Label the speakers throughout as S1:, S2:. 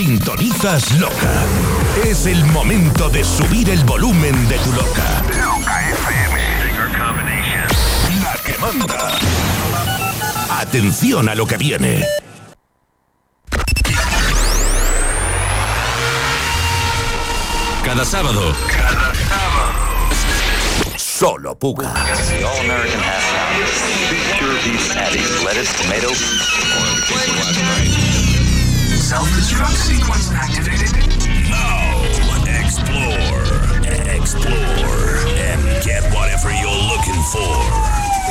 S1: Sintonizas Loca. Es el momento de subir el volumen de tu Loca. Loca FM. La que manda. Atención a lo que viene. Cada sábado. Cada sábado. Solo Puga. Self-destruct sequence activated. Now, explore, explore, and get whatever you're looking for.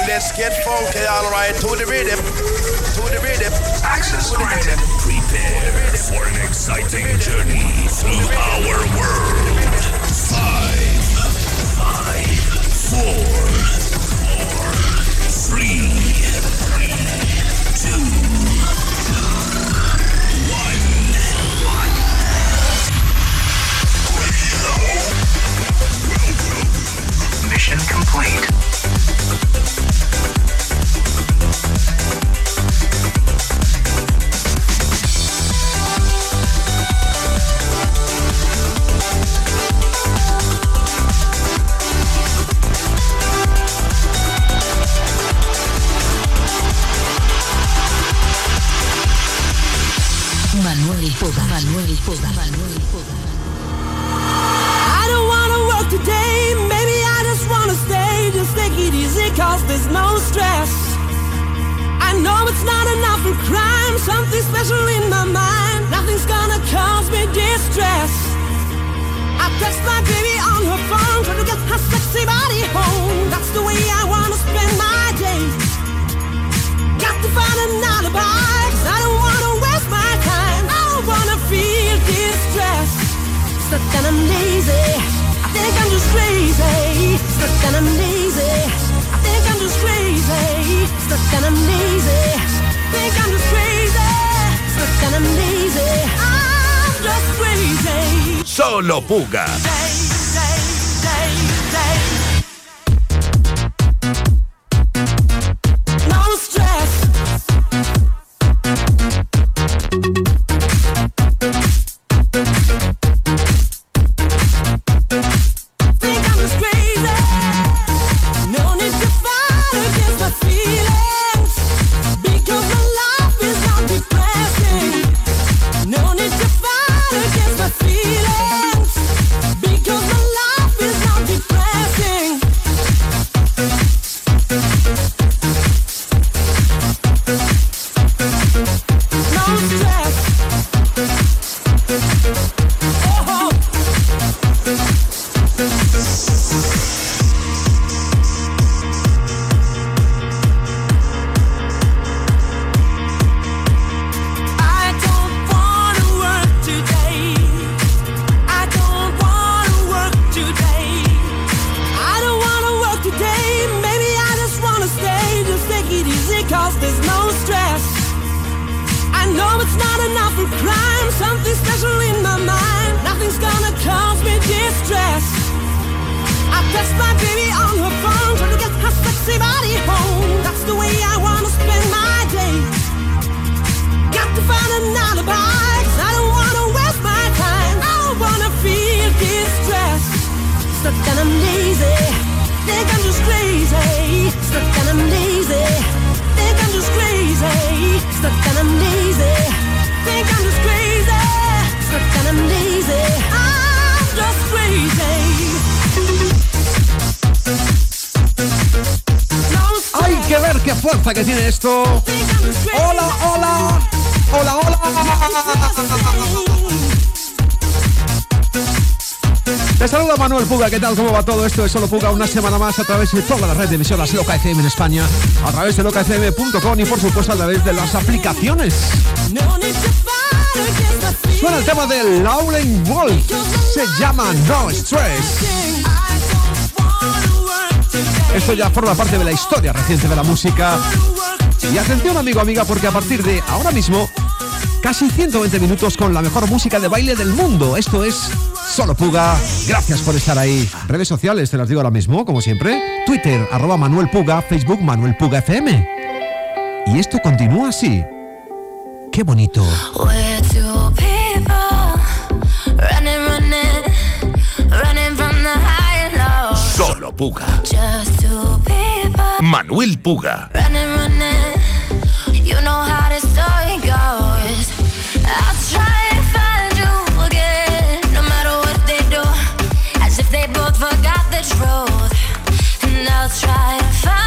S2: Let's get funky, alright, to the rhythm, to the rhythm.
S1: Access granted. Prepare for an exciting journey through our world. Five, five, four, four, Mission complete.
S3: Puga. I'm lazy. Think I'm just crazy. Stuck and I'm lazy. Think I'm just crazy. Stuck and I'm lazy. Think I'm just crazy. Stuck and I'm lazy. I'm just crazy.
S4: Hay que ver qué fuerza que tiene esto. Hola, hola. Hola, hola. Te saluda Manuel Puga, ¿qué tal? ¿Cómo va todo esto? Es solo Puga una semana más a través de toda la red de emisoras Loca FM en España, a través de locafm.com y por supuesto a través de las aplicaciones. Suena el tema de Lauren Wolf, se llama No Stress. Esto ya forma parte de la historia reciente de la música. Y atención amigo, amiga, porque a partir de ahora mismo, casi 120 minutos con la mejor música de baile del mundo. Esto es Solo Puga. Gracias por estar ahí. Redes sociales, te las digo ahora mismo, como siempre. Twitter, arroba Manuel Puga, Facebook Manuel Puga FM. Y esto continúa así. Qué bonito.
S5: Solo
S6: Puga. Manuel Puga.
S7: road, and I'll try to find.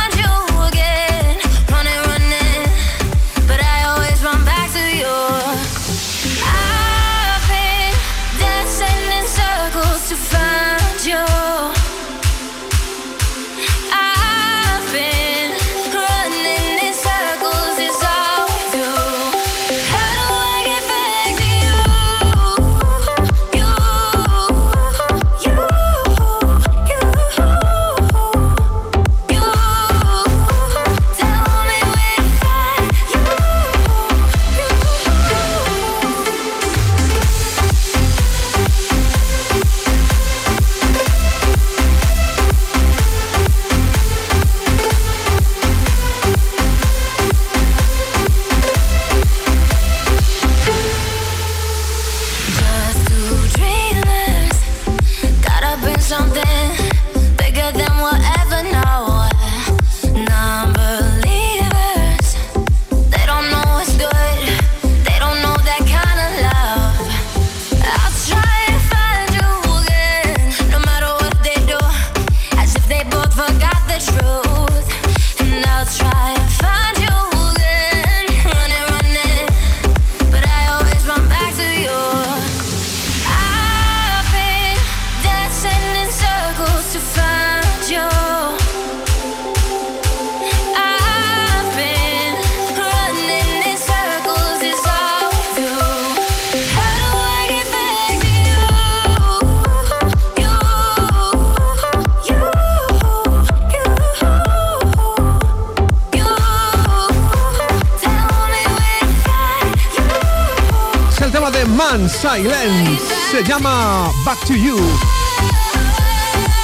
S4: Silence. Se llama Back to You.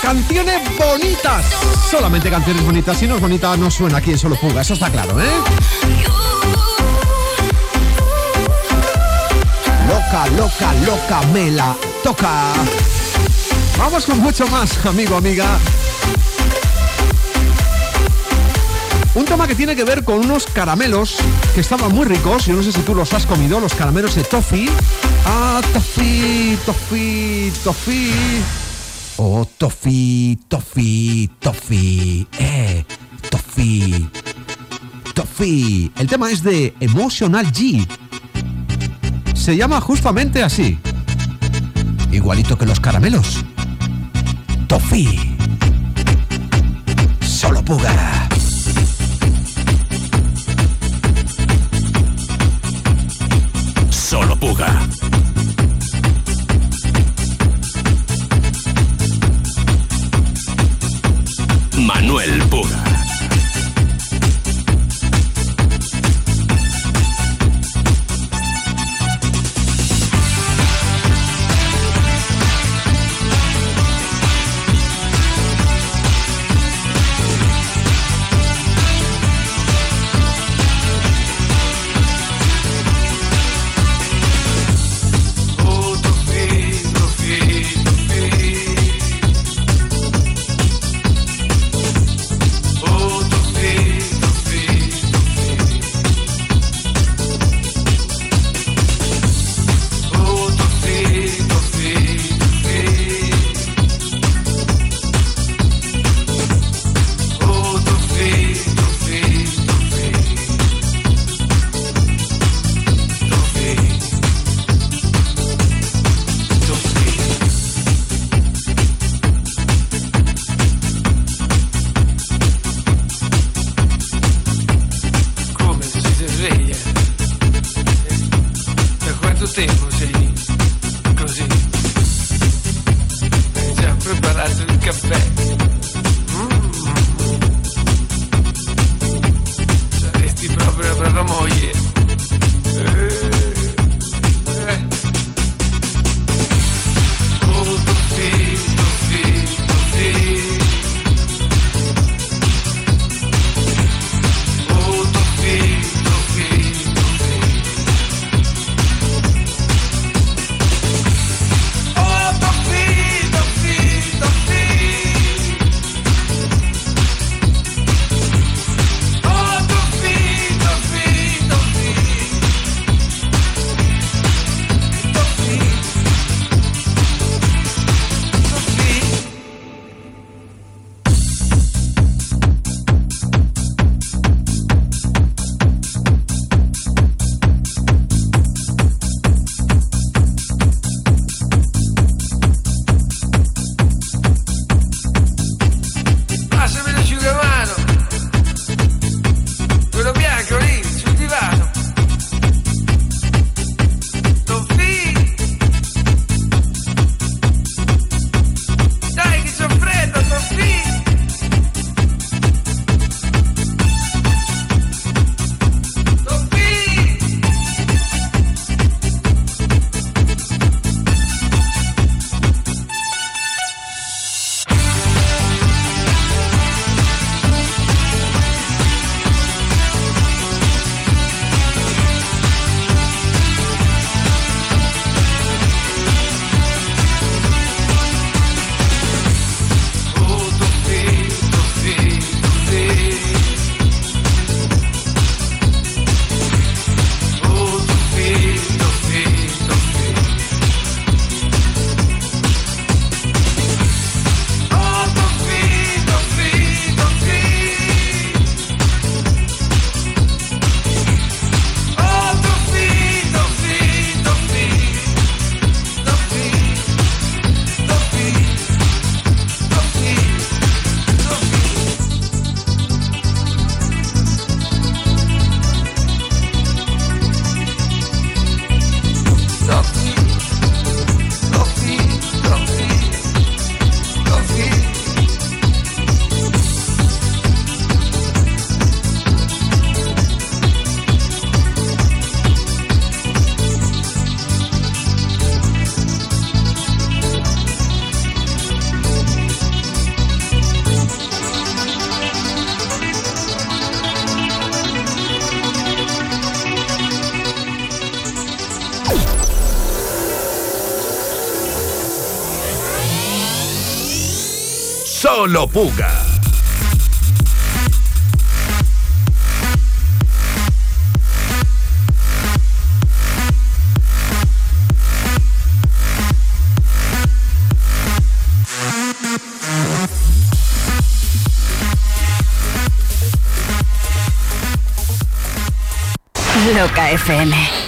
S4: Canciones bonitas. Solamente canciones bonitas. Si no es bonita, no suena aquí en Solo Fuga. Eso está claro, ¿eh? Loca, loca, loca, me la toca. Vamos con mucho más, amigo, amiga. Un tema que tiene que ver con unos caramelos que estaban muy ricos. Yo no sé si tú los has comido, los caramelos de Toffee. Ah, Toffee, Toffee, Toffee. Oh, Toffee, Toffee, Toffee. Eh, Toffee. Toffee. El tema es de Emotional G. Se llama justamente así. Igualito que los caramelos. Toffee. Solo puga.
S6: Manuel. Puga.
S7: Loca FM.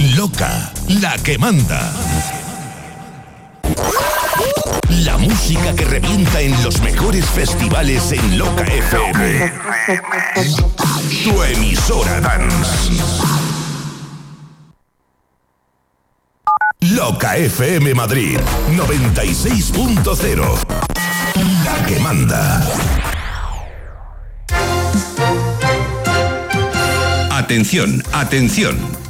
S1: Loca, la que manda. La música que revienta en los mejores festivales en Loca FM. Tu emisora dance. Loca FM Madrid 96.0. La que manda.
S8: Atención, atención.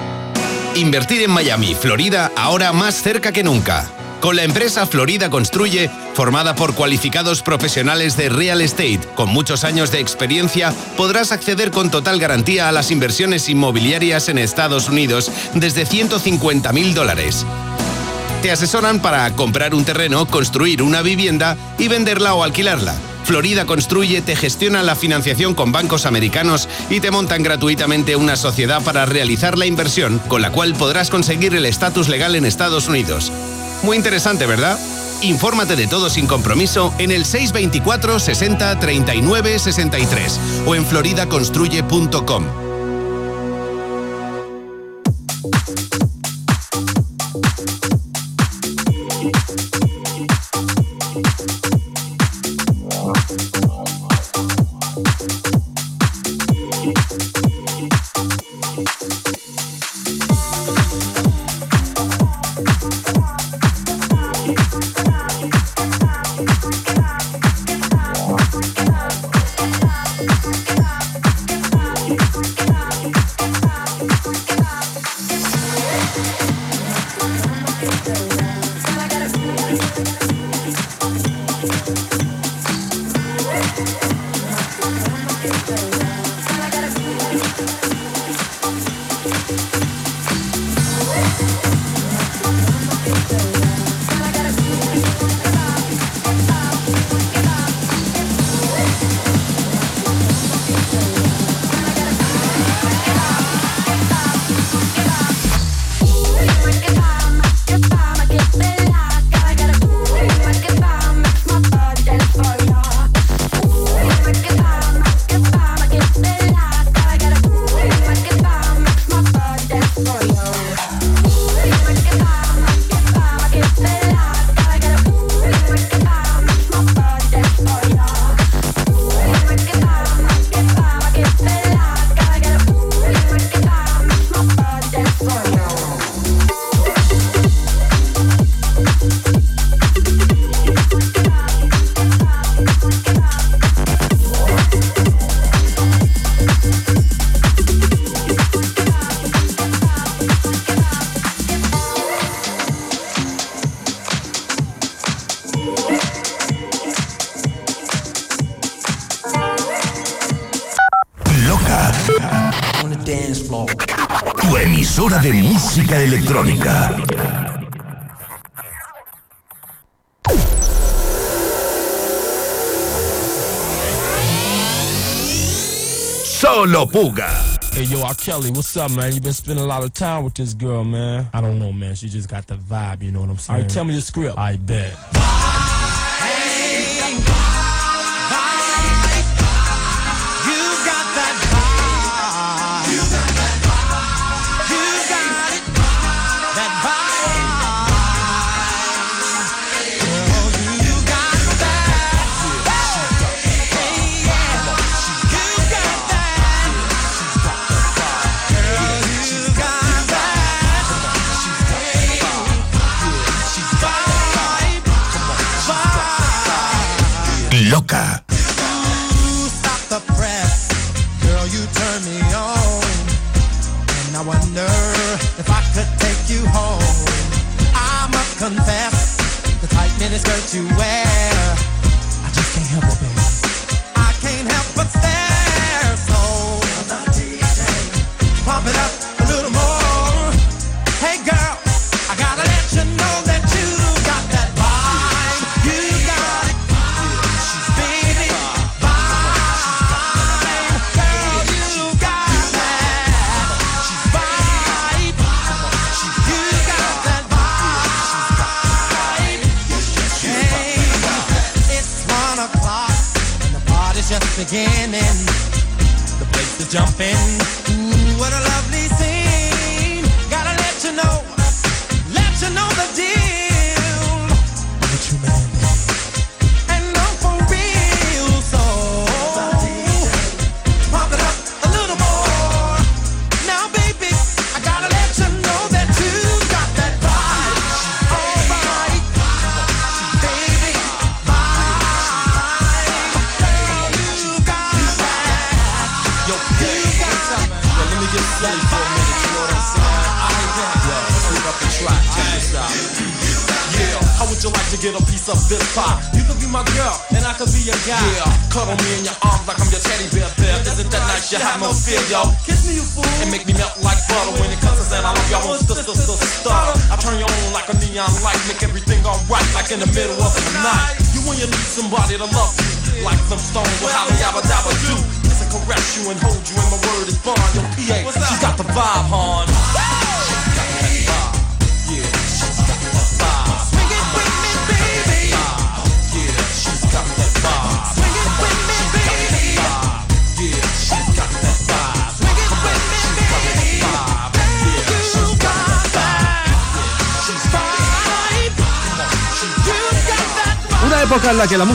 S9: Invertir en Miami, Florida, ahora más cerca que nunca. Con la empresa Florida Construye, formada por cualificados profesionales de real estate con muchos años de experiencia, podrás acceder con total garantía a las inversiones inmobiliarias en Estados Unidos desde 150 mil dólares. Te asesoran para comprar un terreno, construir una vivienda y venderla o alquilarla. Florida Construye te gestiona la financiación con bancos americanos y te montan gratuitamente una sociedad para realizar la inversión, con la cual podrás conseguir el estatus legal en Estados Unidos. Muy interesante, ¿verdad? Infórmate de todo sin compromiso en el 624 60 39 63 o en floridaconstruye.com.
S7: Puga.
S2: Hey, yo, R. Kelly, what's up, man? You been spending a lot of time with this girl, man. I don't know, man. She just got the vibe, you know what I'm saying? All right, tell me the script. I bet.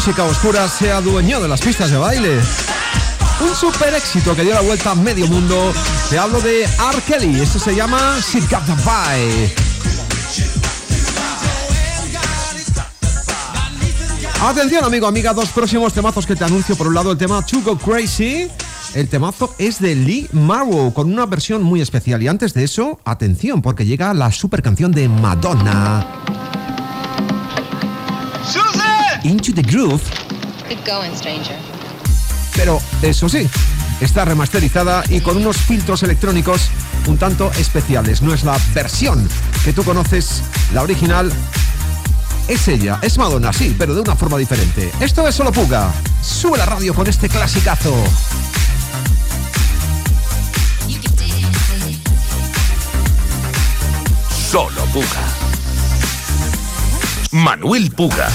S4: música oscura se adueñó de las pistas de baile. Un super éxito que dio la vuelta a medio mundo. Te hablo de R. Kelly. Esto se llama She Got the Atención amigo, amiga, dos próximos temazos que te anuncio. Por un lado el tema To Go Crazy. El temazo es de Lee Marrow con una versión muy especial. Y antes de eso, atención, porque llega la super canción de Madonna. Into the Groove.
S10: Going,
S4: Pero eso sí, está remasterizada y con unos filtros electrónicos un tanto especiales. No es la versión que tú conoces, la original. Es ella, es Madonna, sí, pero de una forma diferente. Esto es Solo Puga. Sube la radio con este clasicazo.
S7: Solo Puga. Manuel Puga.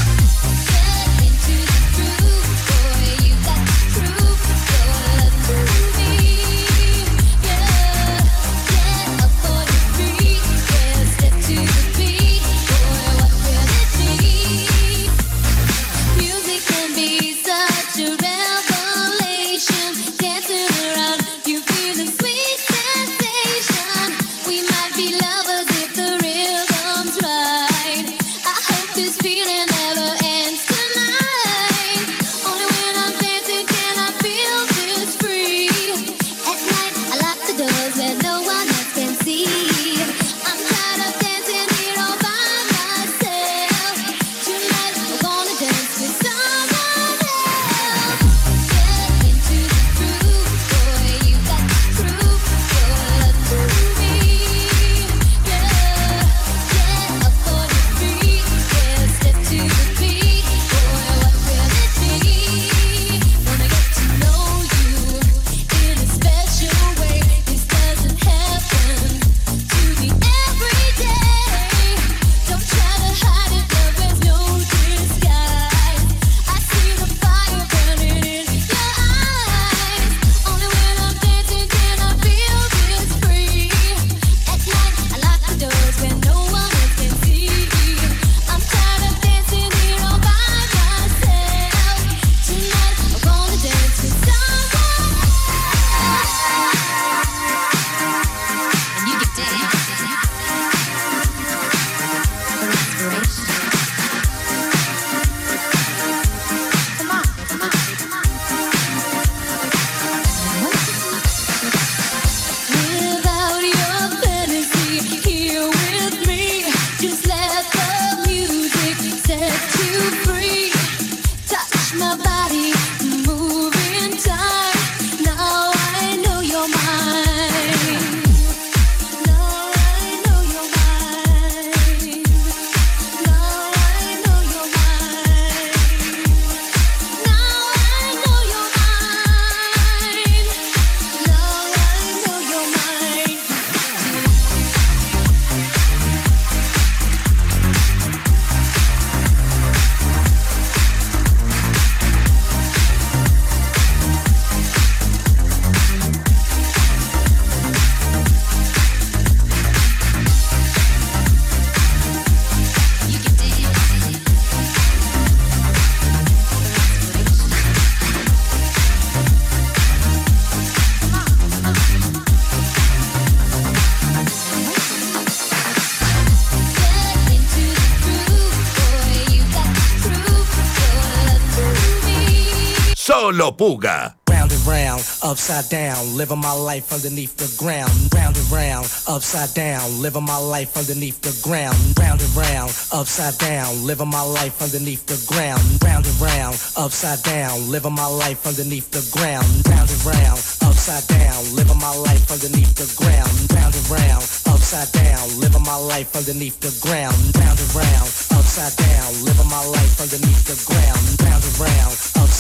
S1: Puga.
S11: Round and round, upside down, living my life underneath the ground. Round and round, upside down, living my life underneath the ground. Round and round, upside down, living my life underneath the ground. Round and round, upside down, living my life underneath the ground. Round and round, upside down, living my life underneath the ground. Round and round, upside down, living my life underneath the ground. Round and round, upside down, living my life underneath the ground. Round and round,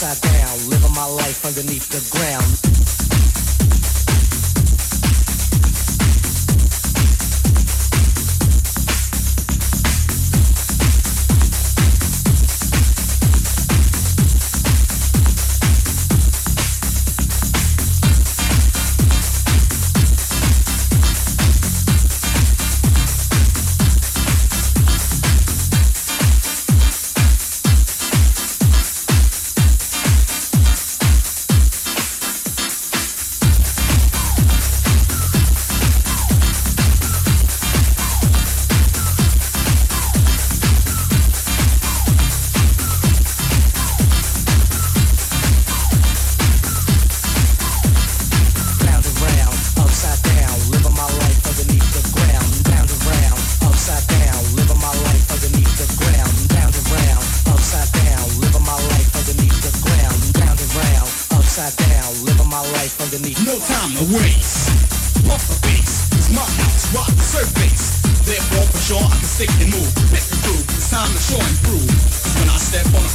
S11: upside down, living my life underneath the ground.
S12: Time to waste. Pump the bass. It's my house. Rock the surface. Therefore, for sure, I can stick and move. Let the groove. It's time to show and prove. when I step on a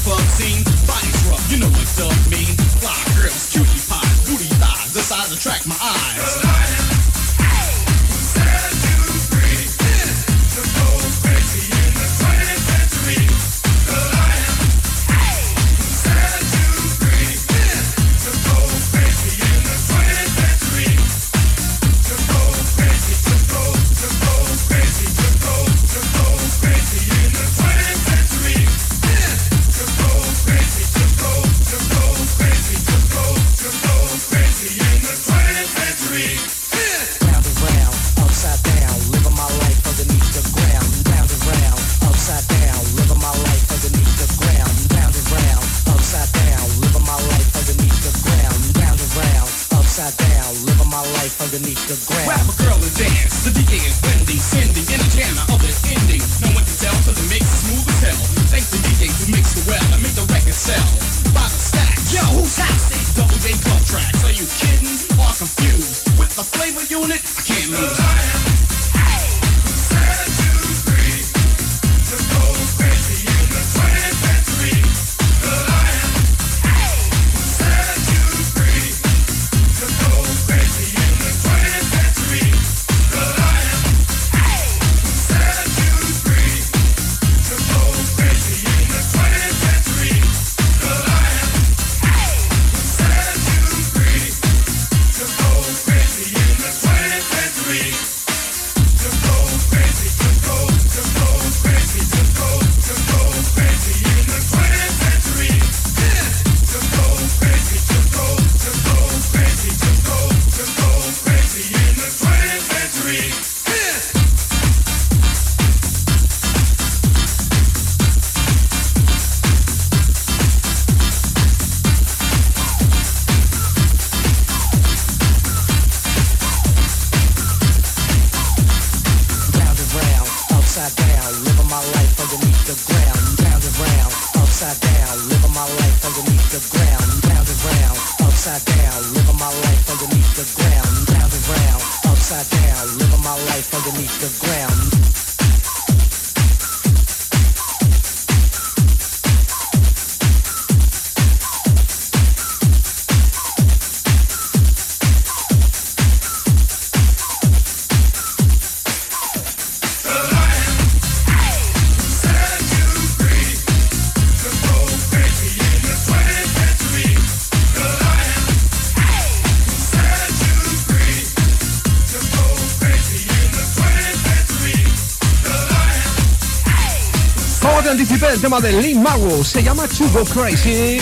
S4: tema de Lin Mago se llama To Go Crazy.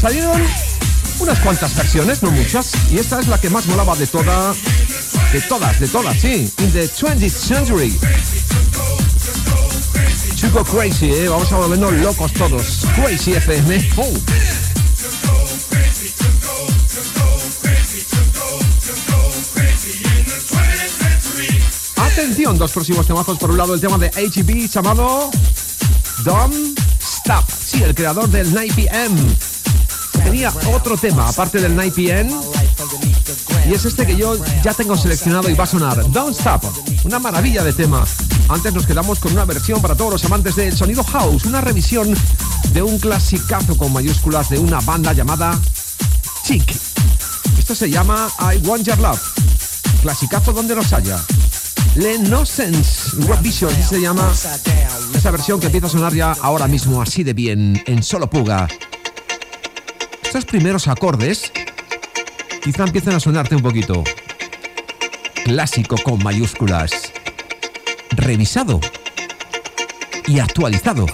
S4: Salieron unas cuantas versiones, no muchas, y esta es la que más molaba de toda, de todas, de todas, sí, in the 20th century. To go crazy, ¿eh? Vamos a volvernos locos todos. Crazy FM. Dos próximos temazos. Por un lado, el tema de HB llamado Don't Stop. Sí, el creador del 9pm. Tenía otro tema, aparte del 9pm. Y es este que yo ya tengo seleccionado y va a sonar. Don't Stop. Una maravilla de tema. Antes nos quedamos con una versión para todos los amantes del sonido house. Una revisión de un clasicazo con mayúsculas de una banda llamada Chic. Esto se llama I Want Your Love. Clasicazo donde los haya. Le Nonsense Rock Vision se llama esa versión que empieza a sonar ya ahora mismo así de bien en solo puga. Estos primeros acordes quizá empiecen a sonarte un poquito. Clásico con mayúsculas. Revisado y actualizado.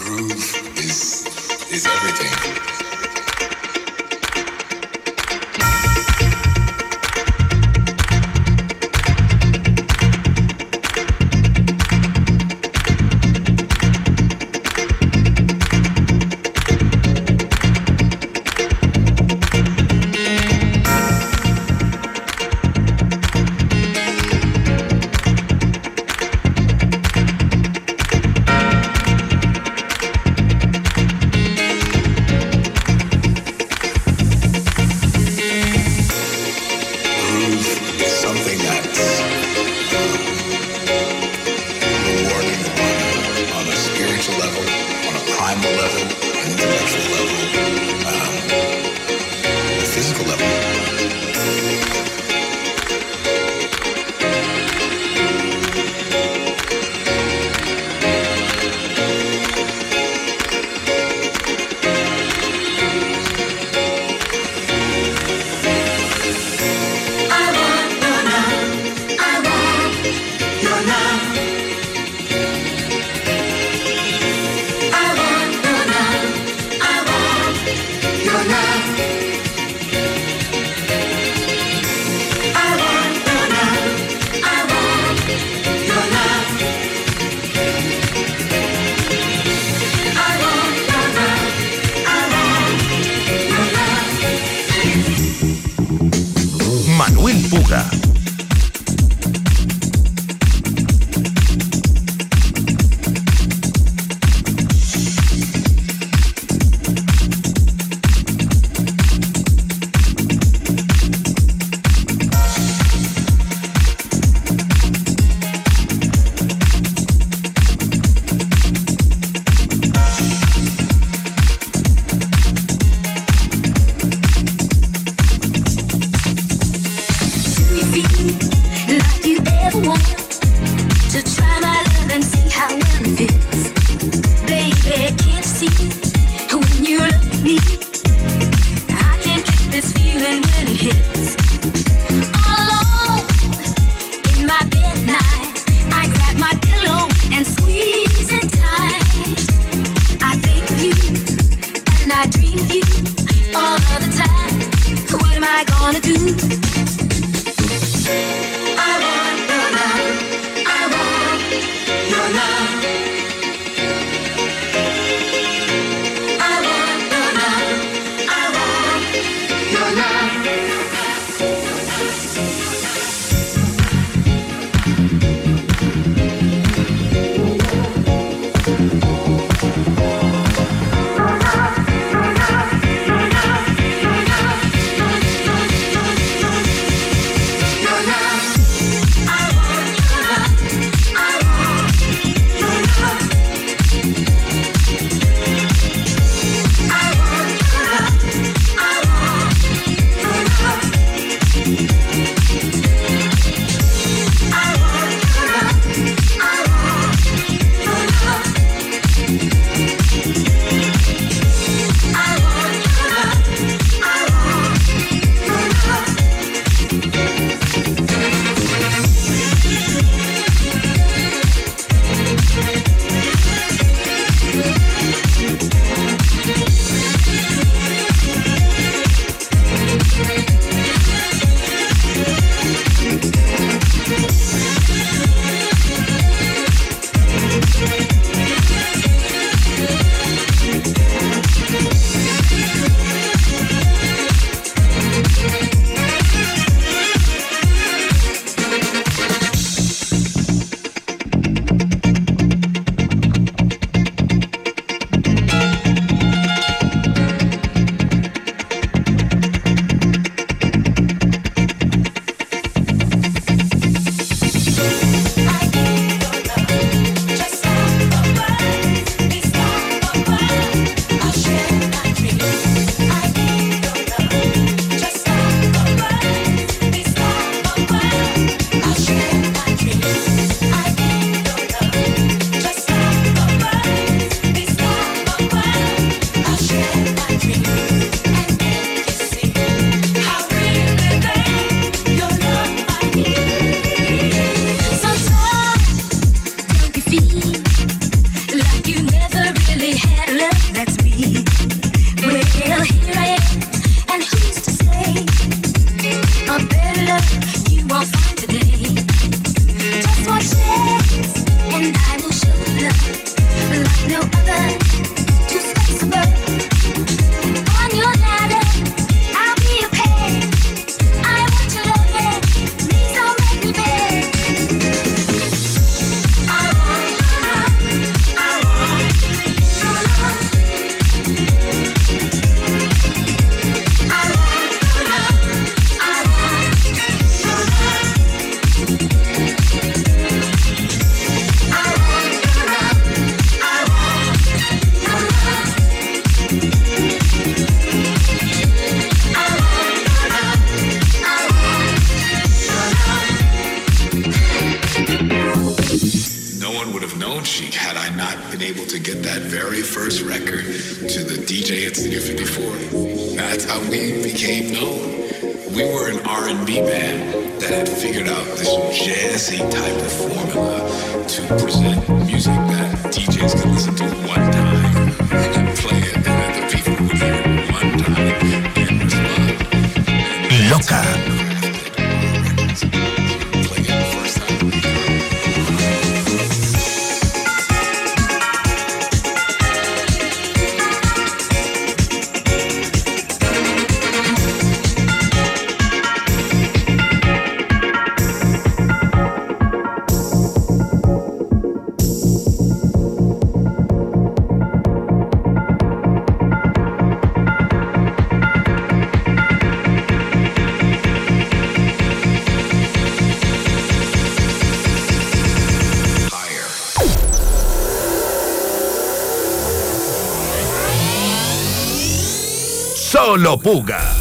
S13: Solo Puga.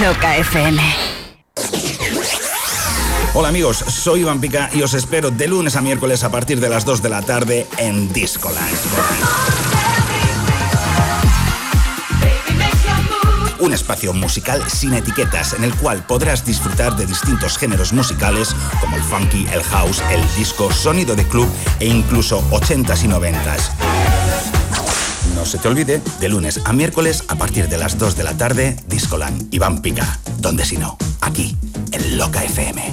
S14: Loca FM.
S15: Hola amigos, soy Iván Pica y os espero de lunes a miércoles a partir de las 2 de la tarde en Discoland. Un espacio musical sin etiquetas en el cual podrás disfrutar de distintos géneros musicales como el funky, el house, el disco, sonido de club e incluso 80s y 90s. No se te olvide, de lunes a miércoles a partir de las 2 de la tarde, Discoland, Iván Pica. Donde si no, aquí, en Loca FM.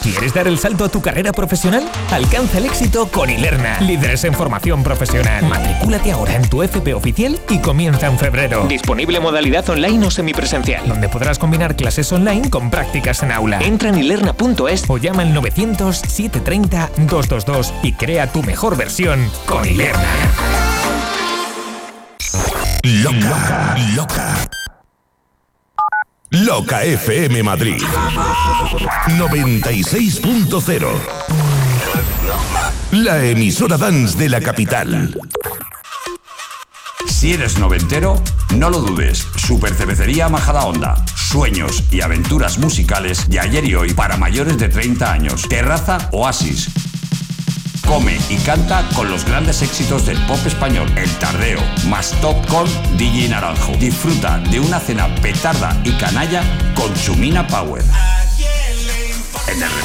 S16: ¿Quieres dar el salto a tu carrera profesional? Alcanza el éxito con Ilerna, líderes en formación profesional. Matricúlate ahora en tu FP oficial y comienza en febrero. Disponible modalidad online o semipresencial, donde podrás combinar clases online con prácticas en aula. Entra en ilerna.es o llama al 900-730-222 y crea tu mejor versión con Ilerna.
S1: Loca, loca. Loca FM Madrid 96.0 La emisora dance de la capital.
S17: Si eres noventero, no lo dudes. Super Cervecería Majada Onda. Sueños y aventuras musicales de ayer y hoy para mayores de 30 años. Terraza Oasis. Come y canta con los grandes éxitos del pop español. El Tardeo, más Top con DJ Naranjo. Disfruta de una cena petarda y canalla con Chumina Power.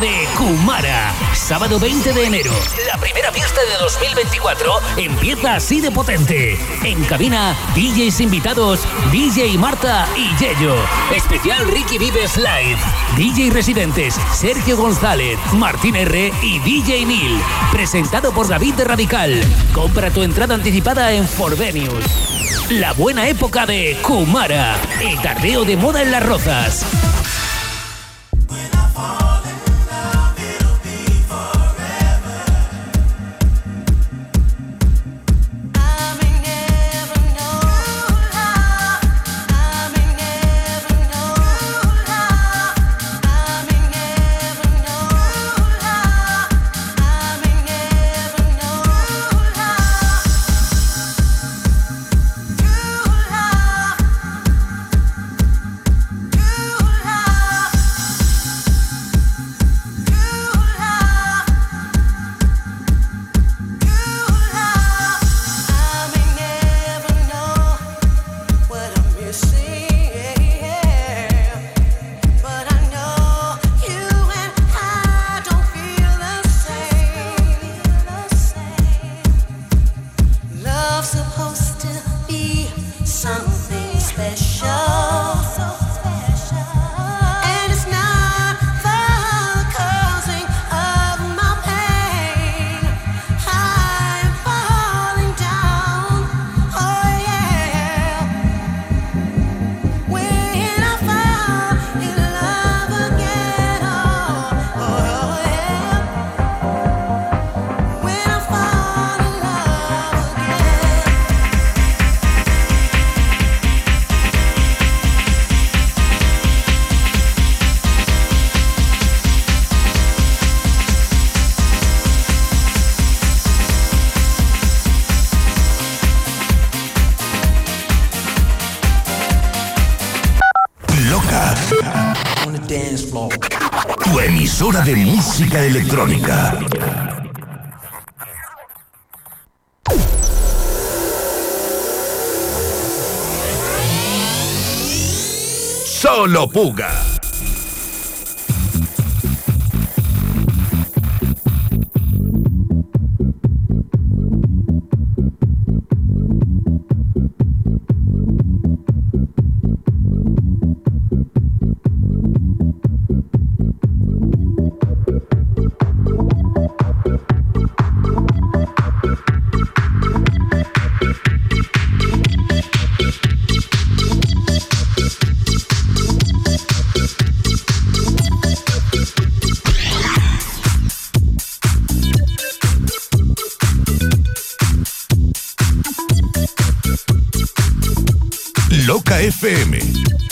S18: De Kumara. Sábado 20 de enero. La primera fiesta de 2024 empieza así de potente. En cabina, DJs invitados, DJ Marta y Yello. Especial Ricky Vives Live. DJ residentes, Sergio González, Martín R y DJ Neil. Presentado por David de Radical. Compra tu entrada anticipada en Forvenius. La buena época de Kumara. El tardeo de moda en las rozas.
S1: Música electrónica. Solo Puga. Loca FM.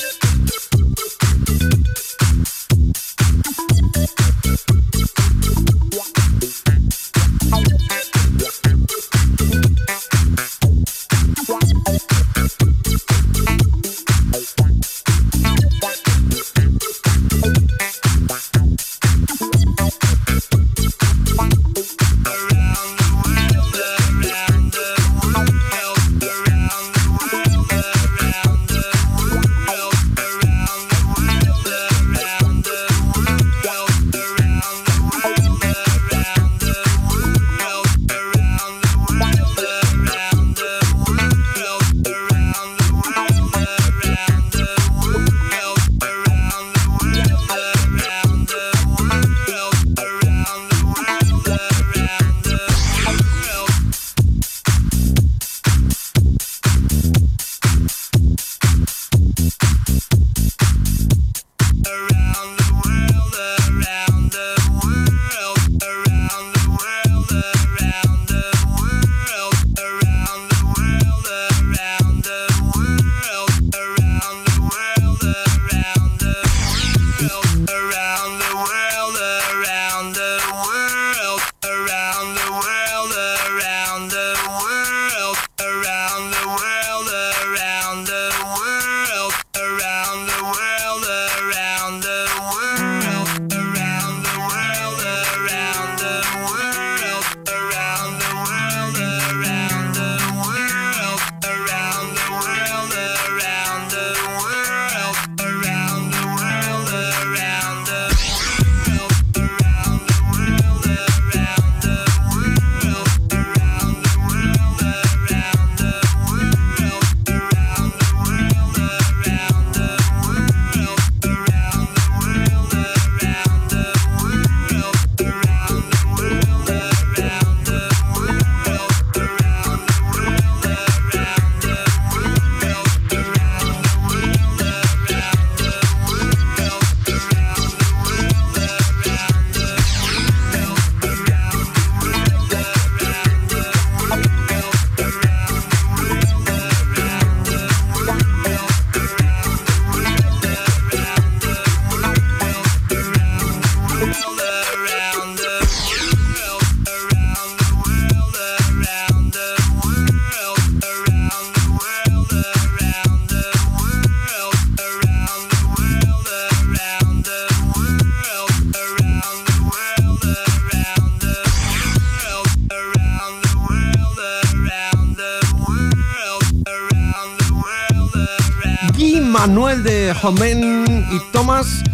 S4: Homen y Thomas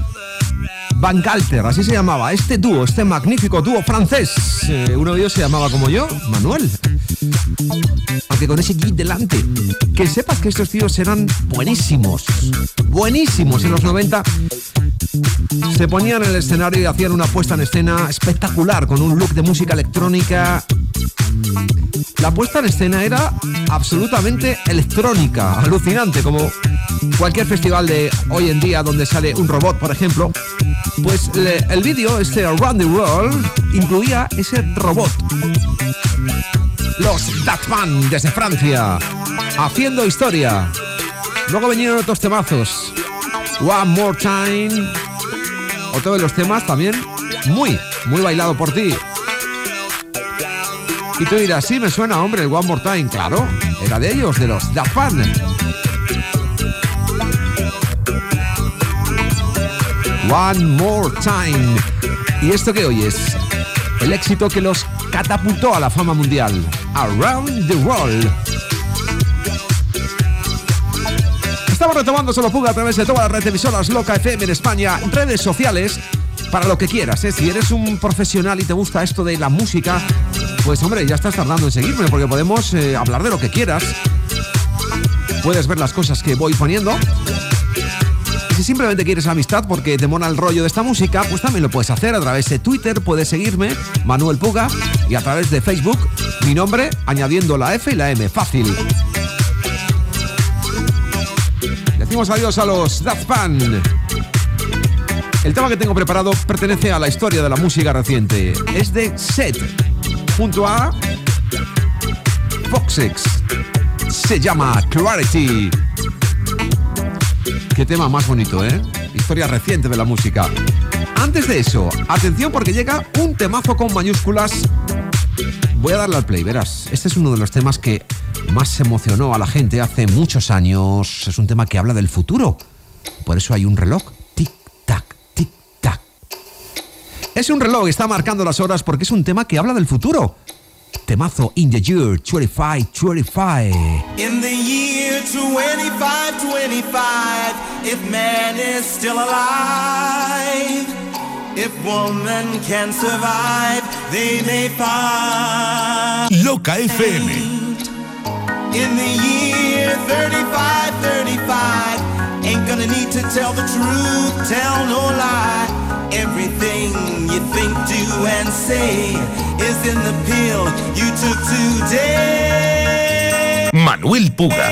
S4: Van Galter, así se llamaba. Este dúo, este magnífico dúo francés. Eh, uno de ellos se llamaba como yo, Manuel. Aunque con ese Guy delante. Que sepas que estos tíos eran buenísimos. Buenísimos en los 90. Se ponían en el escenario y hacían una puesta en escena espectacular, con un look de música electrónica. La puesta en escena era absolutamente electrónica, alucinante, como cualquier festival de hoy en día donde sale un robot, por ejemplo. Pues el vídeo, este Around the World, incluía ese robot. Los Daft Punk desde Francia, haciendo historia. Luego vinieron otros temazos. One More Time. Otro de los temas también muy, muy bailado por ti. Y tú dirás, sí, me suena, hombre, el One More Time. Claro, era de ellos, de los Daft Punk. One More Time. ¿Y esto que oyes? El éxito que los catapultó a la fama mundial. Around the World. Estamos retomando Solo Fuga a través de todas las redes emisoras Loca FM en España, redes sociales, para lo que quieras. ¿eh? Si eres un profesional y te gusta esto de la música, pues hombre, ya estás tardando en seguirme porque podemos eh, hablar de lo que quieras. Puedes ver las cosas que voy poniendo. Si simplemente quieres amistad porque te mola el rollo de esta música, pues también lo puedes hacer a través de Twitter, puedes seguirme, Manuel Puga, y a través de Facebook, mi nombre, añadiendo la F y la M, fácil. Decimos adiós a los Daft. El tema que tengo preparado pertenece a la historia de la música reciente. Es de Set, junto a Foxex. Se llama Clarity. Qué tema más bonito, ¿eh? Historia reciente de la música. Antes de eso, atención porque llega un temazo con mayúsculas. Voy a darle al play, verás. Este es uno de los temas que más emocionó a la gente hace muchos años. Es un tema que habla del futuro. Por eso hay un reloj. Tic-tac, tic-tac. Es un reloj, está marcando las horas porque es un tema que habla del futuro. Temazo in the year 25, 25.
S2: In the year 2525, if man is still alive, if woman can survive, they may find.
S1: Loca FM.
S2: In the year 3535, ain't gonna need to tell the truth, tell no lie. Everything you think, do, and say is in the pill you took today.
S1: Manuel Puga.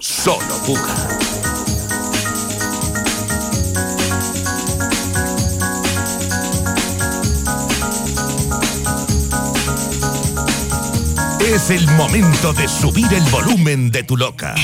S1: Solo Puga. Es el momento de subir el volumen de tu loca.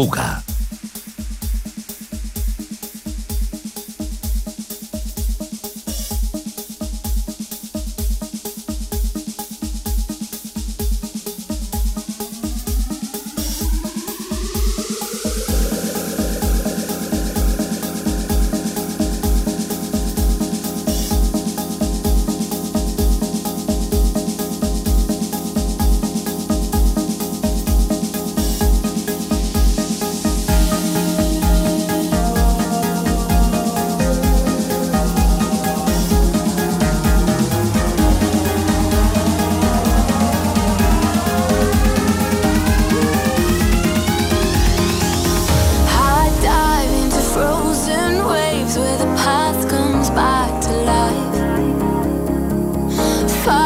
S1: Puga.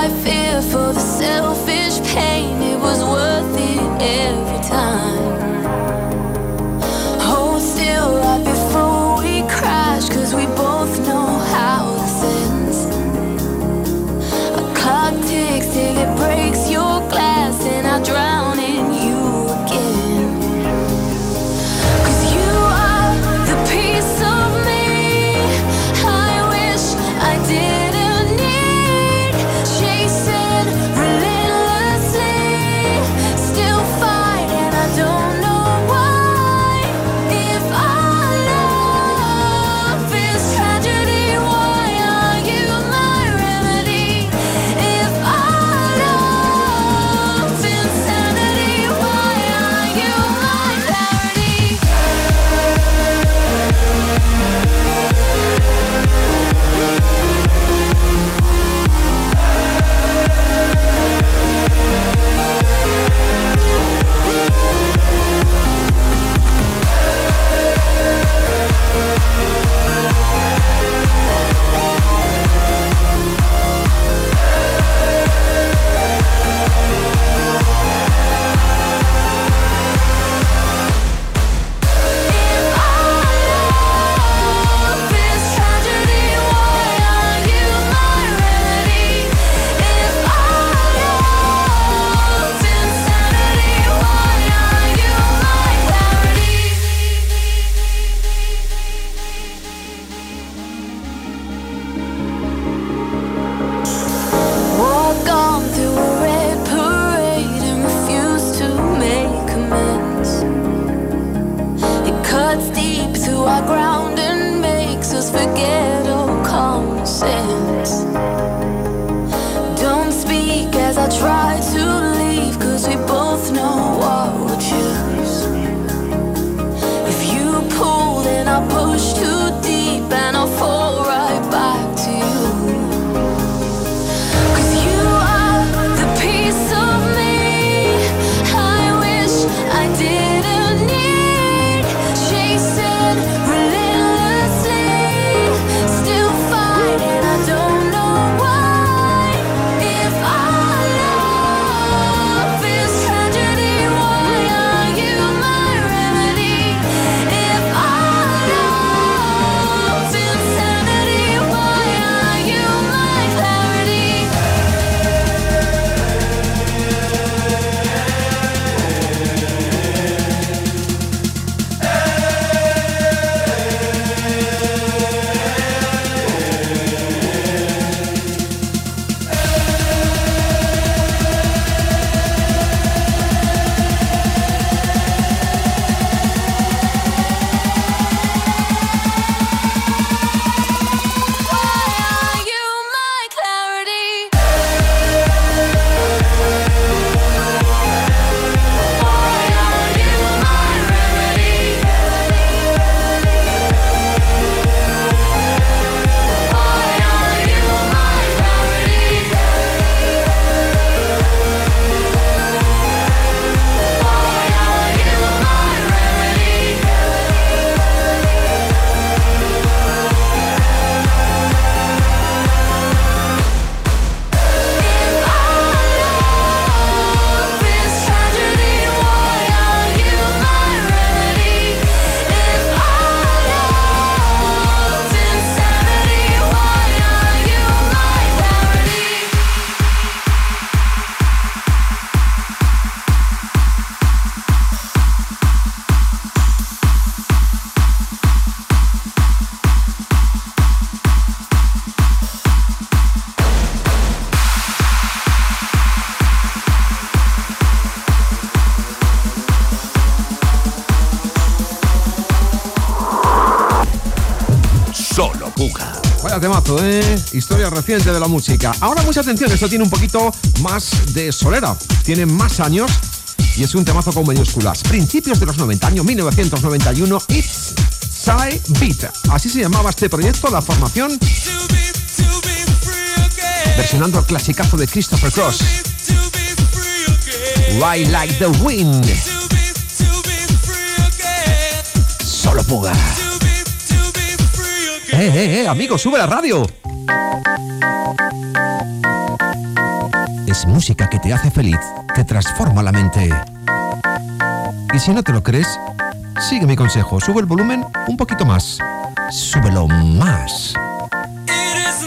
S7: I
S4: feel. Historia reciente de la música. Ahora mucha atención, esto tiene un poquito más de solera. Tiene más años y es un temazo con mayúsculas. Principios de los 90, año 1991, It's Side Beat. Así se llamaba este proyecto, la formación. Versionando el clasicazo de Christopher Cross. Ride Like the Wind. Solo puga. Eh, eh, eh, amigo, sube la radio. Es música que te hace feliz, te transforma la mente. Y si no te lo crees, sigue mi consejo, sube el volumen un poquito más. Súbelo más.
S19: It is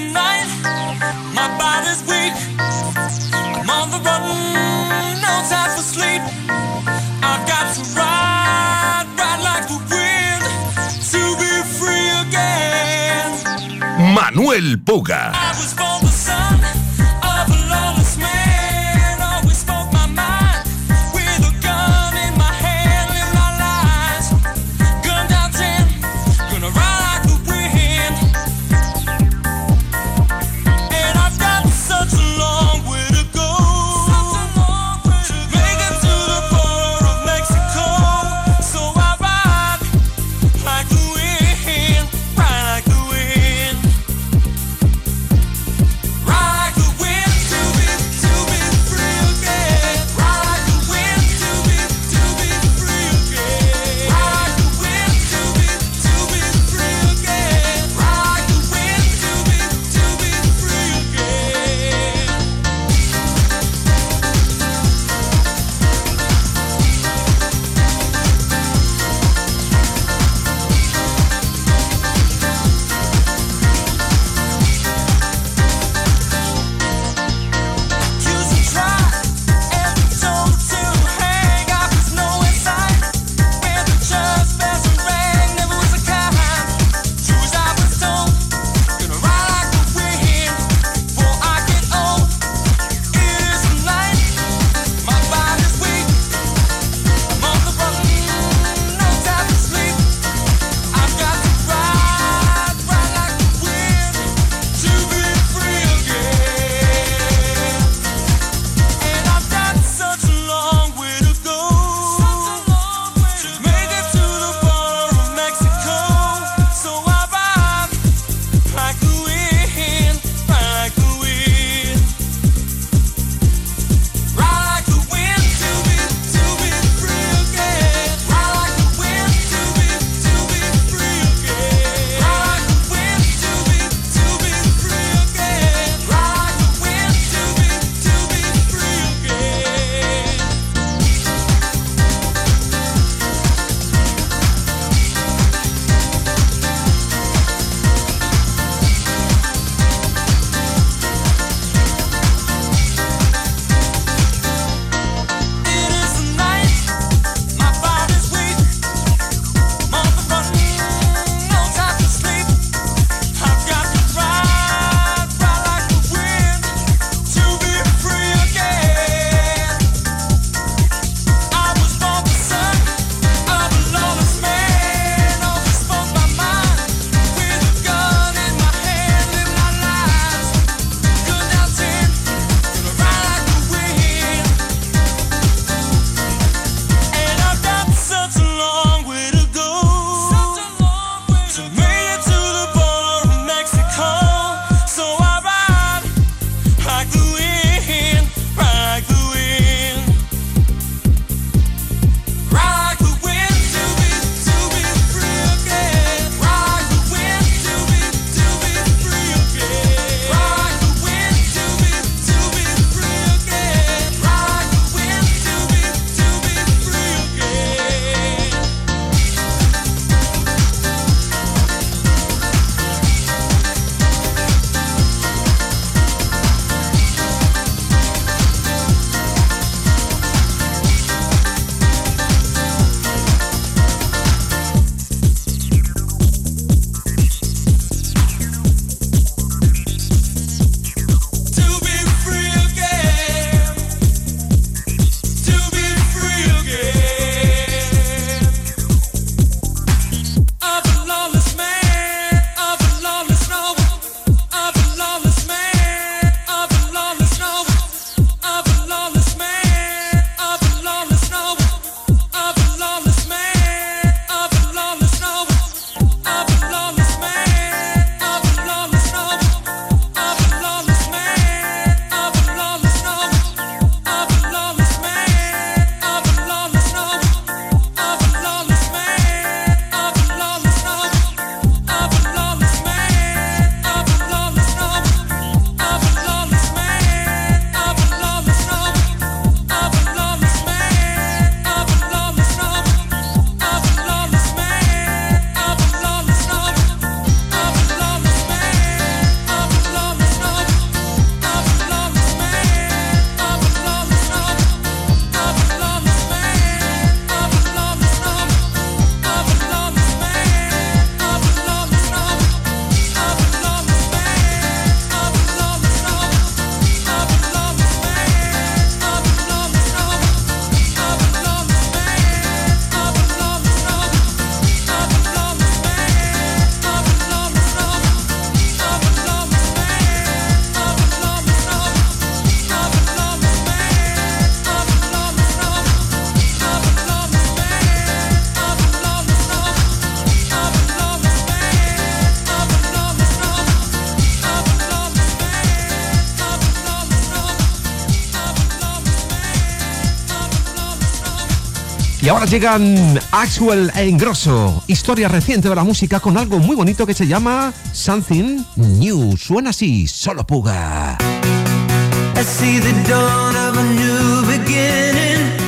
S4: ahora llegan Axwell e Ingrosso, historia reciente de la música con algo muy bonito que se llama Something New. Suena así, solo puga.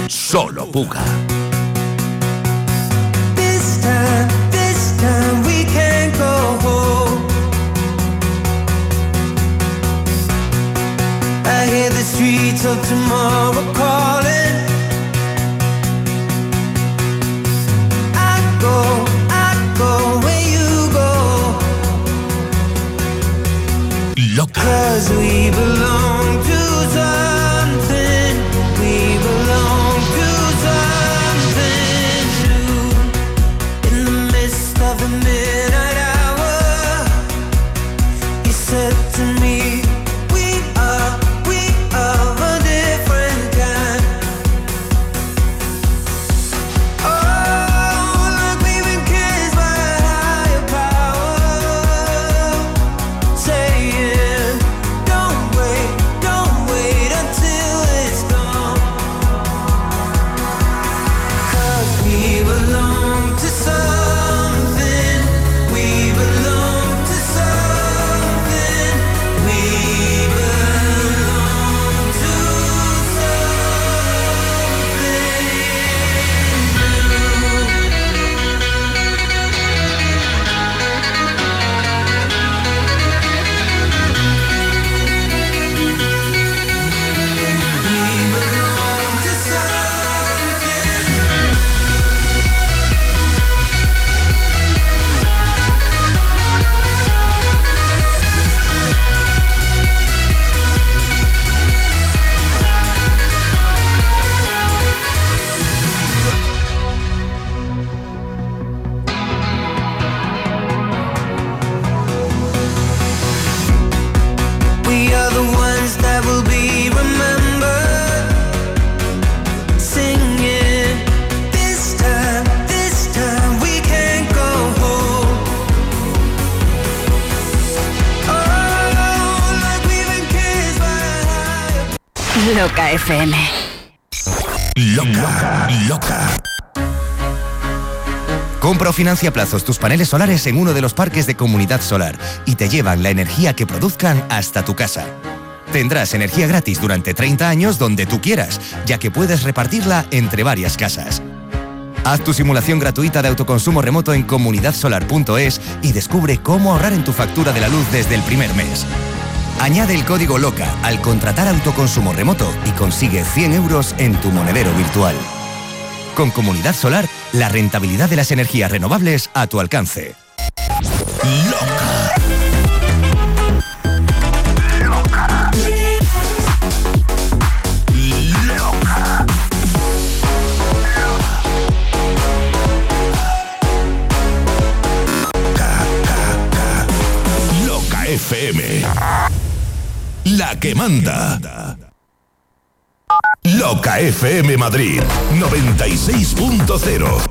S1: Solo puga.
S19: I hear the streets of tomorrow calling. Cause we belong to something.
S14: Loca.
S1: Loca. Loca.
S20: Compra o financia plazos tus paneles solares en uno de los parques de Comunidad Solar y te llevan la energía que produzcan hasta tu casa. Tendrás energía gratis durante 30 años donde tú quieras, ya que puedes repartirla entre varias casas. Haz tu simulación gratuita de autoconsumo remoto en comunidadsolar.es y descubre cómo ahorrar en tu factura de la luz desde el primer mes. Añade el código LOCA al contratar autoconsumo remoto y consigue 100 euros en tu monedero virtual. Con Comunidad Solar, la rentabilidad de las energías renovables a tu alcance.
S1: La que manda. Loca FM Madrid 96.0.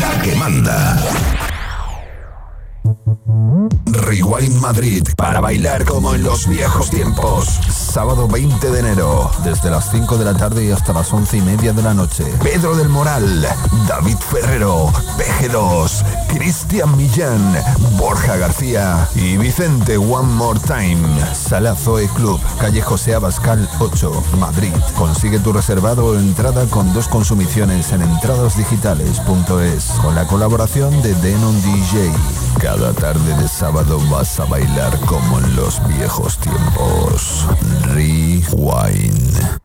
S1: La que manda.
S21: Rewind Madrid para bailar como en los viejos tiempos. Sábado 20 de enero, desde las 5 de la tarde y hasta las 11 y media de la noche. Pedro del Moral, David Ferrero, PG2, Cristian Millán, Borja García y Vicente One More Time. Sala Zoe Club, calle José Abascal 8, Madrid. Consigue tu reservado o entrada con dos consumiciones en entradasdigitales.es con la colaboración de Denon DJ. Cada tarde de sábado vas a bailar como en los viejos tiempos. Rewind.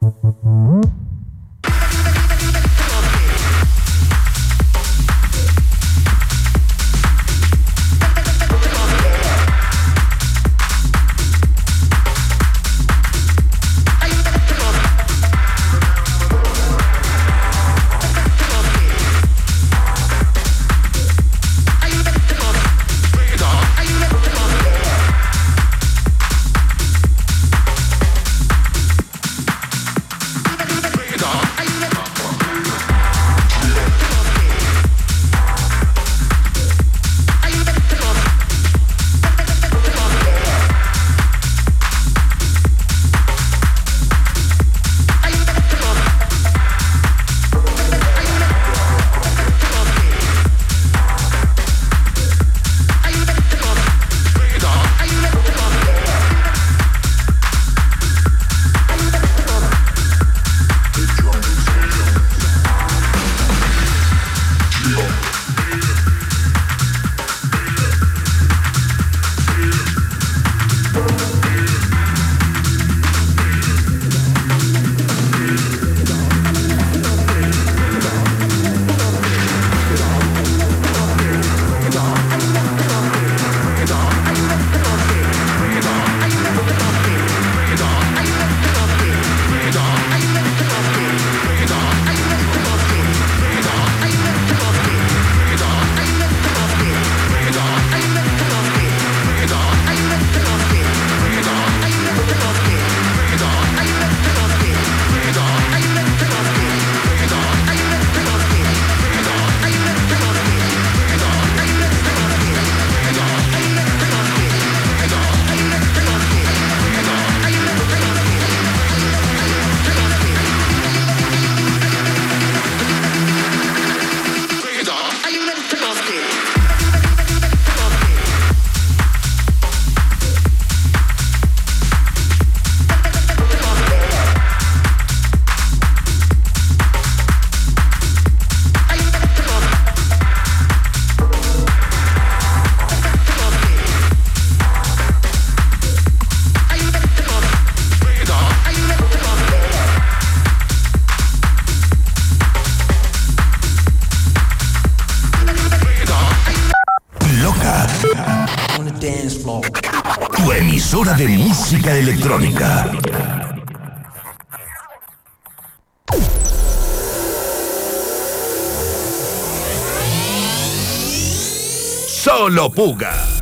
S1: Electrónica. Solo Puga.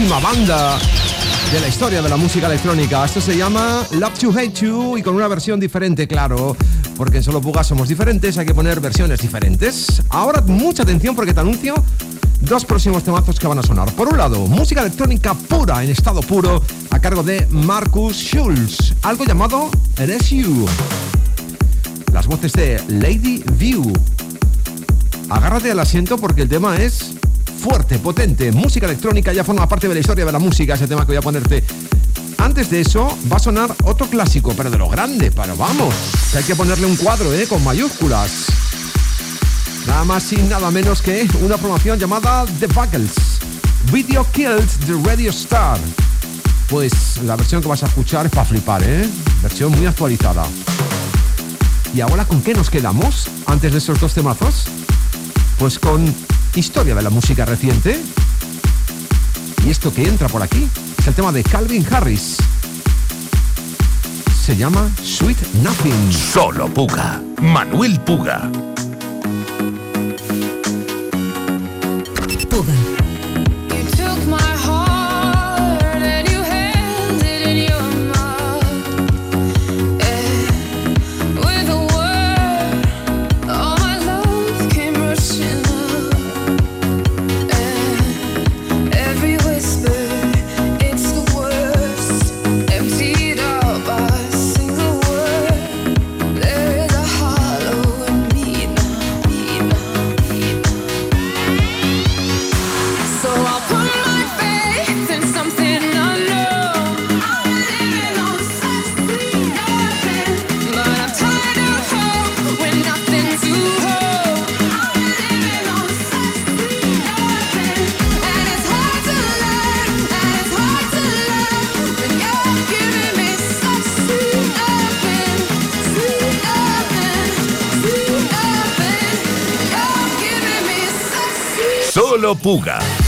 S4: Importantísima banda de la historia de la música electrónica. Esto se llama Love to Hate You y con una versión diferente, claro. Porque en Solo Puga somos diferentes, hay que poner versiones diferentes. Ahora mucha atención porque te anuncio dos próximos temazos que van a sonar. Por un lado, música electrónica pura, en estado puro, a cargo de Marcus Schulz. Algo llamado You. Las voces de Lady View. Agárrate al asiento porque el tema es fuerte, potente. Música electrónica ya forma parte de la historia de la música, ese tema que voy a ponerte. Antes de eso, va a sonar otro clásico, pero de lo grande, pero vamos, que hay que ponerle un cuadro, ¿eh? Con mayúsculas. Nada más y nada menos que una promoción llamada The Buggles. Video Killed the Radio Star. Pues la versión que vas a escuchar es para flipar, ¿eh? Versión muy actualizada. ¿Y ahora con qué nos quedamos antes de esos dos temazos? Pues con historia de la música reciente. Y esto que entra por aquí es el tema de Calvin Harris. Se llama Sweet Nothing.
S1: Solo Puga. Manuel Puga.
S7: You sweet.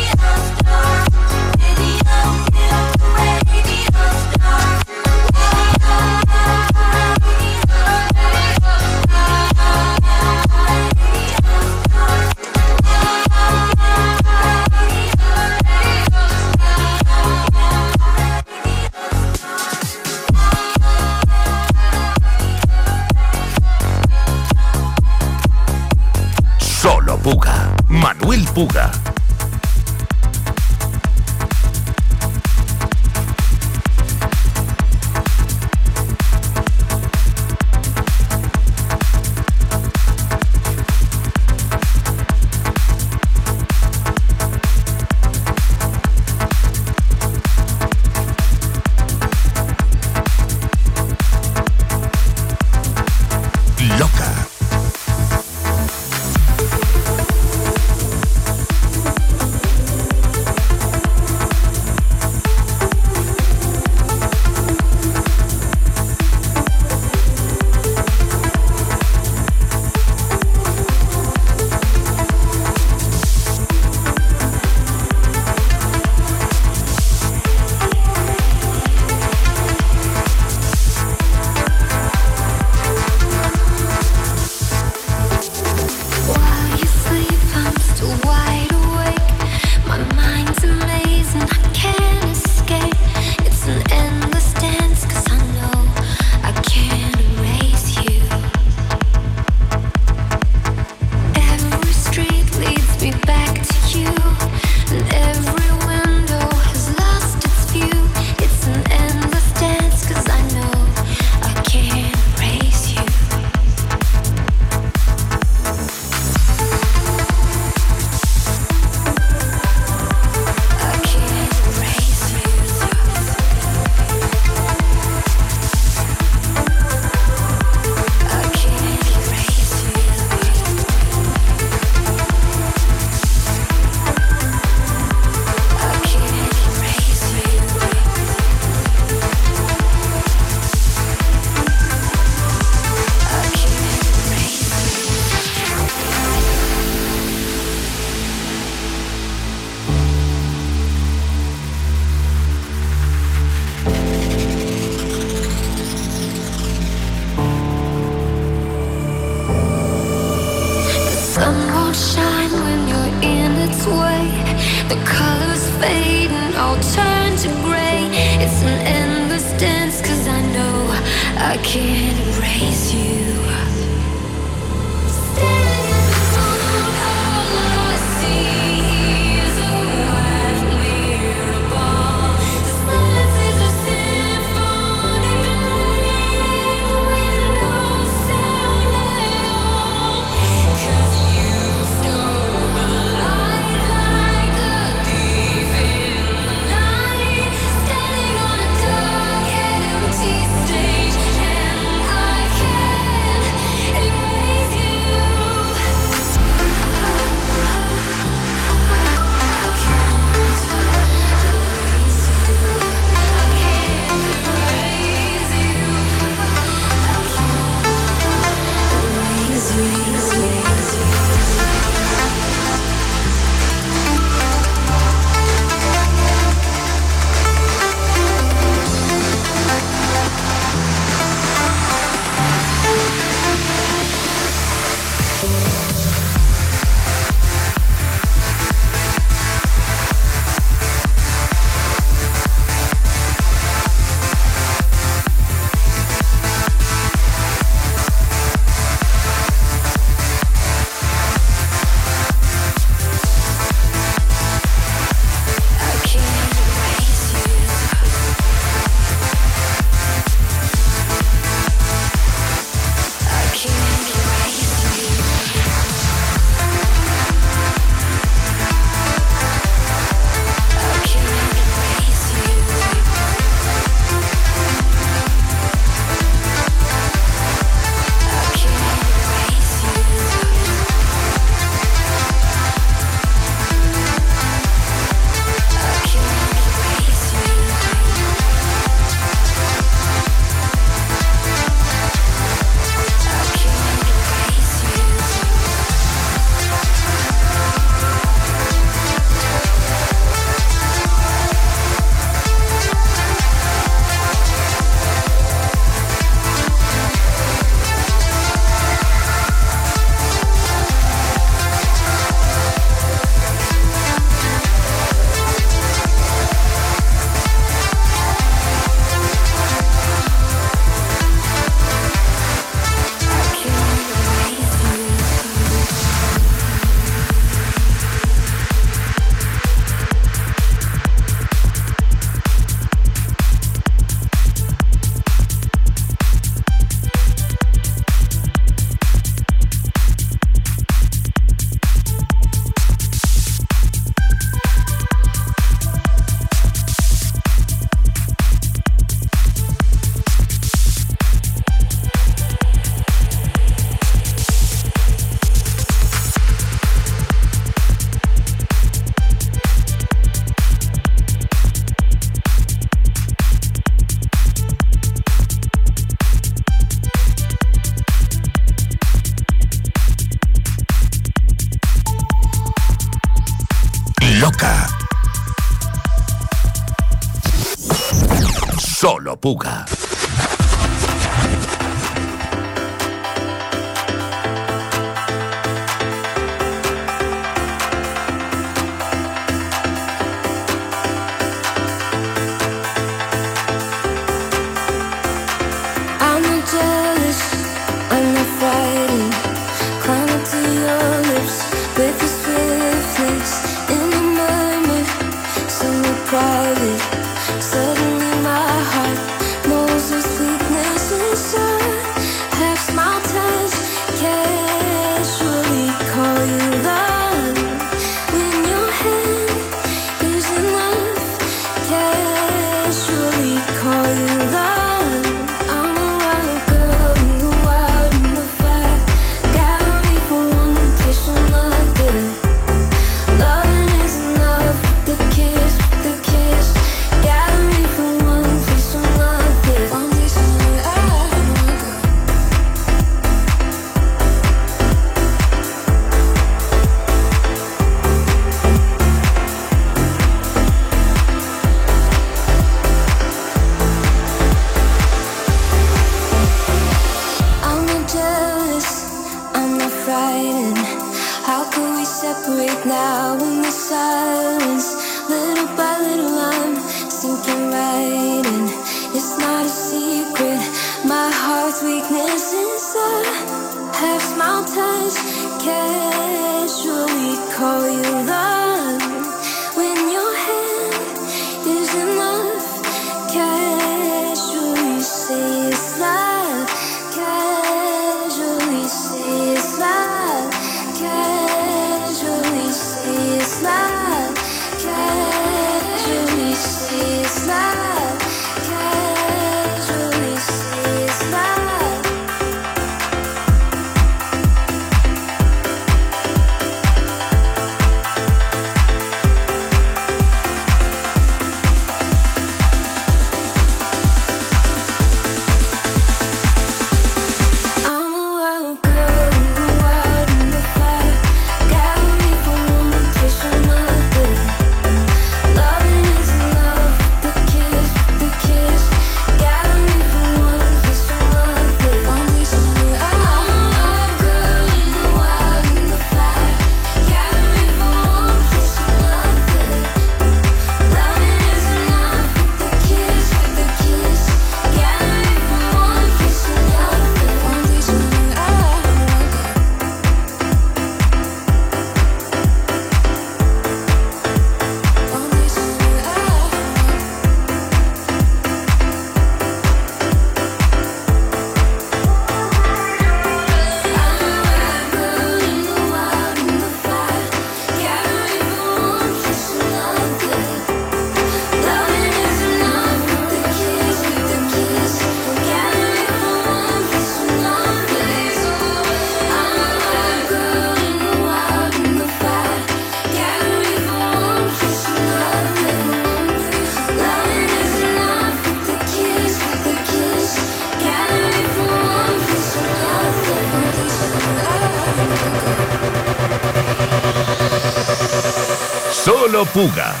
S1: Solo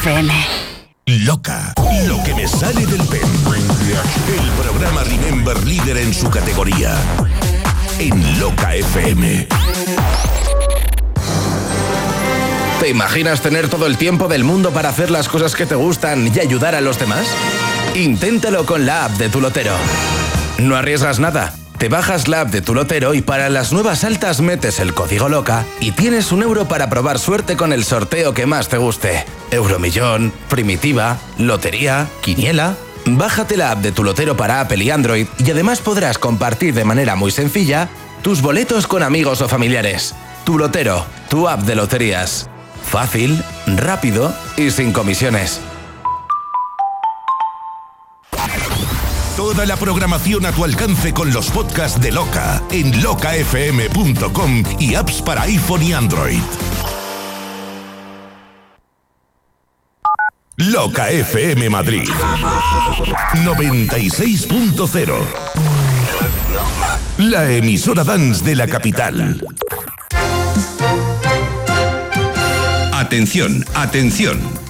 S1: FM.
S14: Loca,
S1: lo que me sale del pen. El programa Remember líder en su categoría. En Loca FM.
S9: ¿Te imaginas tener todo el tiempo del mundo para hacer las cosas que te gustan y ayudar a los demás? Inténtalo con la app de tu lotero. No arriesgas nada. Te bajas la app de tu lotero y para las nuevas altas metes el código LOCA y tienes un euro para probar suerte con el sorteo que más te guste. Euromillón, Primitiva, Lotería, Quiniela. Bájate la app de tu lotero para Apple y Android y además podrás compartir de manera muy sencilla tus boletos con amigos o familiares. Tu lotero, tu app de loterías. Fácil, rápido y sin comisiones.
S1: Toda la programación a tu alcance con los podcasts de Loca en locafm.com y apps para iPhone y Android. Loca FM Madrid 96.0 La emisora dance de la capital.
S8: Atención, atención.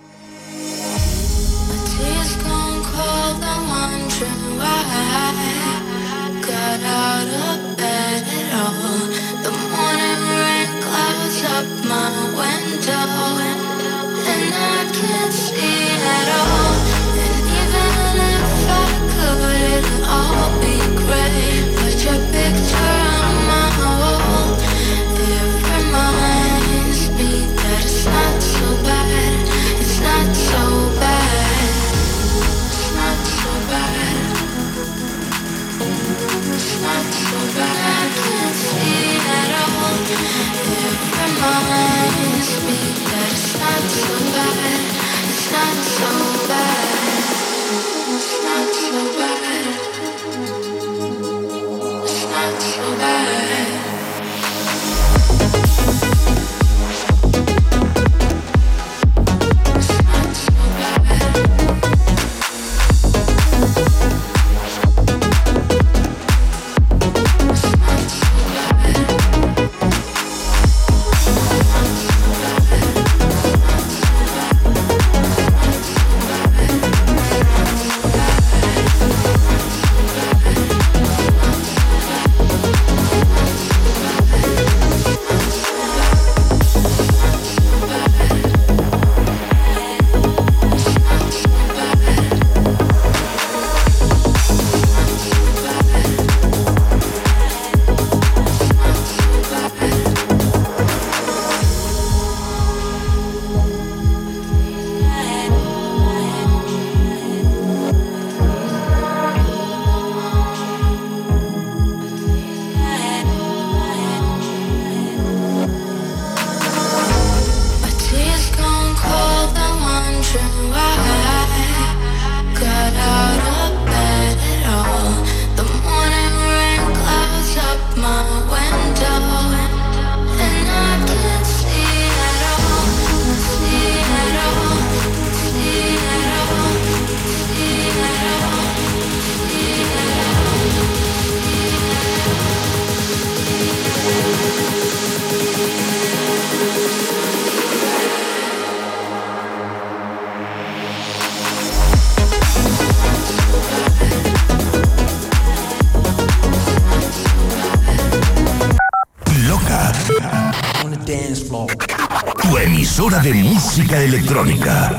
S1: música electrónica.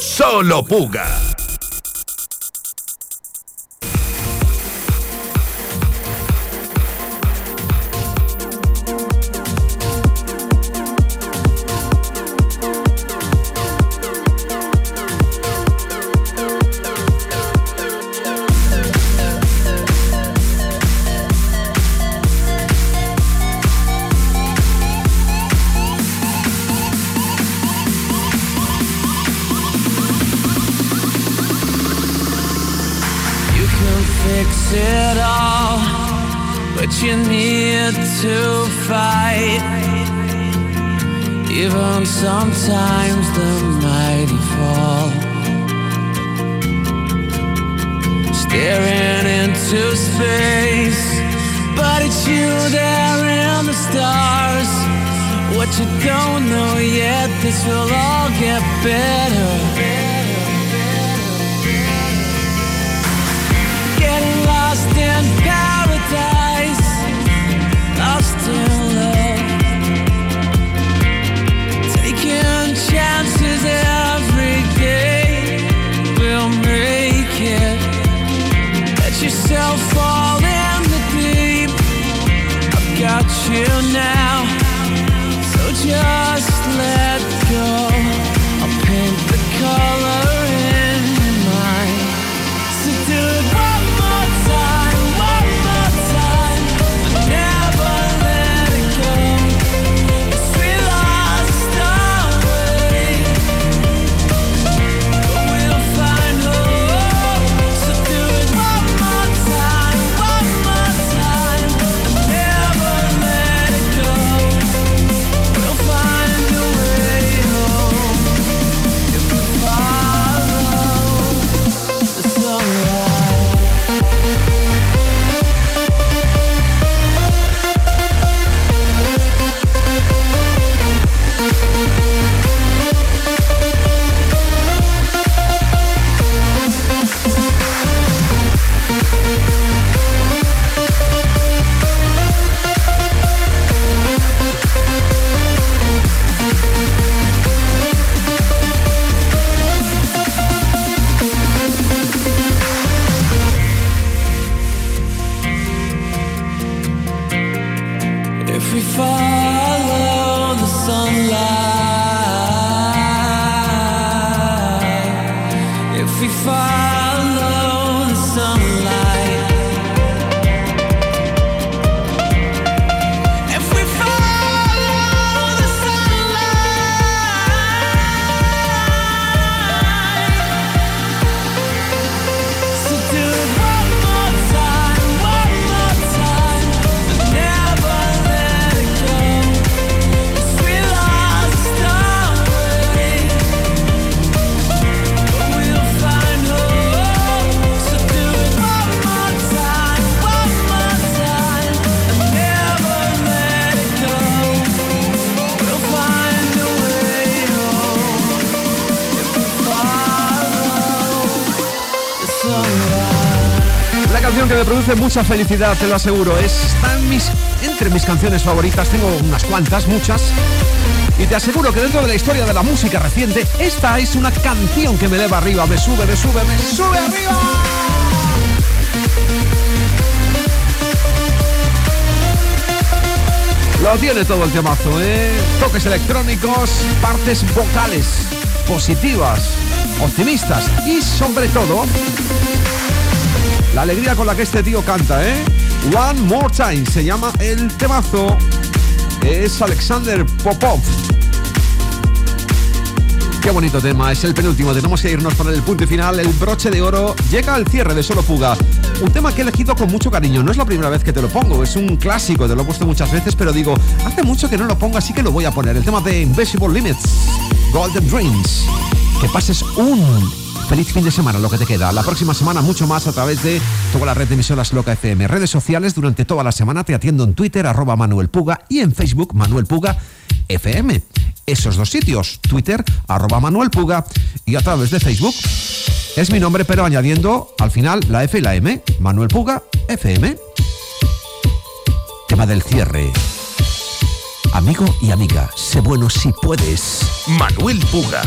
S1: Solo Puga.
S19: Sometimes the mighty fall. Staring into space, but it's you there in the stars. What you don't know yet, this will all get better.
S4: Yeah. Produce mucha felicidad, te lo aseguro, está en mis, entre mis canciones favoritas. Tengo unas cuantas, muchas. Y te aseguro que dentro de la historia de la música reciente, esta es una canción que me eleva arriba, me sube, me sube, me sube arriba. Lo tiene todo el temazo, ¿eh? Toques electrónicos, partes vocales, positivas, optimistas y sobre todo la alegría con la que este tío canta, ¿eh? One More Time se llama el temazo. Es Alexander Popov. Qué bonito tema, es el penúltimo, tenemos que irnos para el punto final, el broche de oro llega al cierre de Solo Fuga. Un tema que he elegido con mucho cariño, no es la primera vez que te lo pongo, es un clásico, te lo he puesto muchas veces, pero digo, hace mucho que no lo pongo, así que lo voy a poner. El tema de Invisible Limits, Golden Dreams. Que pases un feliz fin de semana, lo que te queda. La próxima semana mucho más a través de toda la red de emisoras Loca FM. Redes sociales durante toda la semana te atiendo en Twitter, arroba Manuel Puga y en Facebook, Manuel Puga FM. Esos dos sitios, Twitter, arroba Manuel Puga y a través de Facebook. Es mi nombre, pero añadiendo al final la F y la M, Manuel Puga FM. va del cierre. Amigo y amiga, sé bueno si puedes.
S19: Manuel Puga.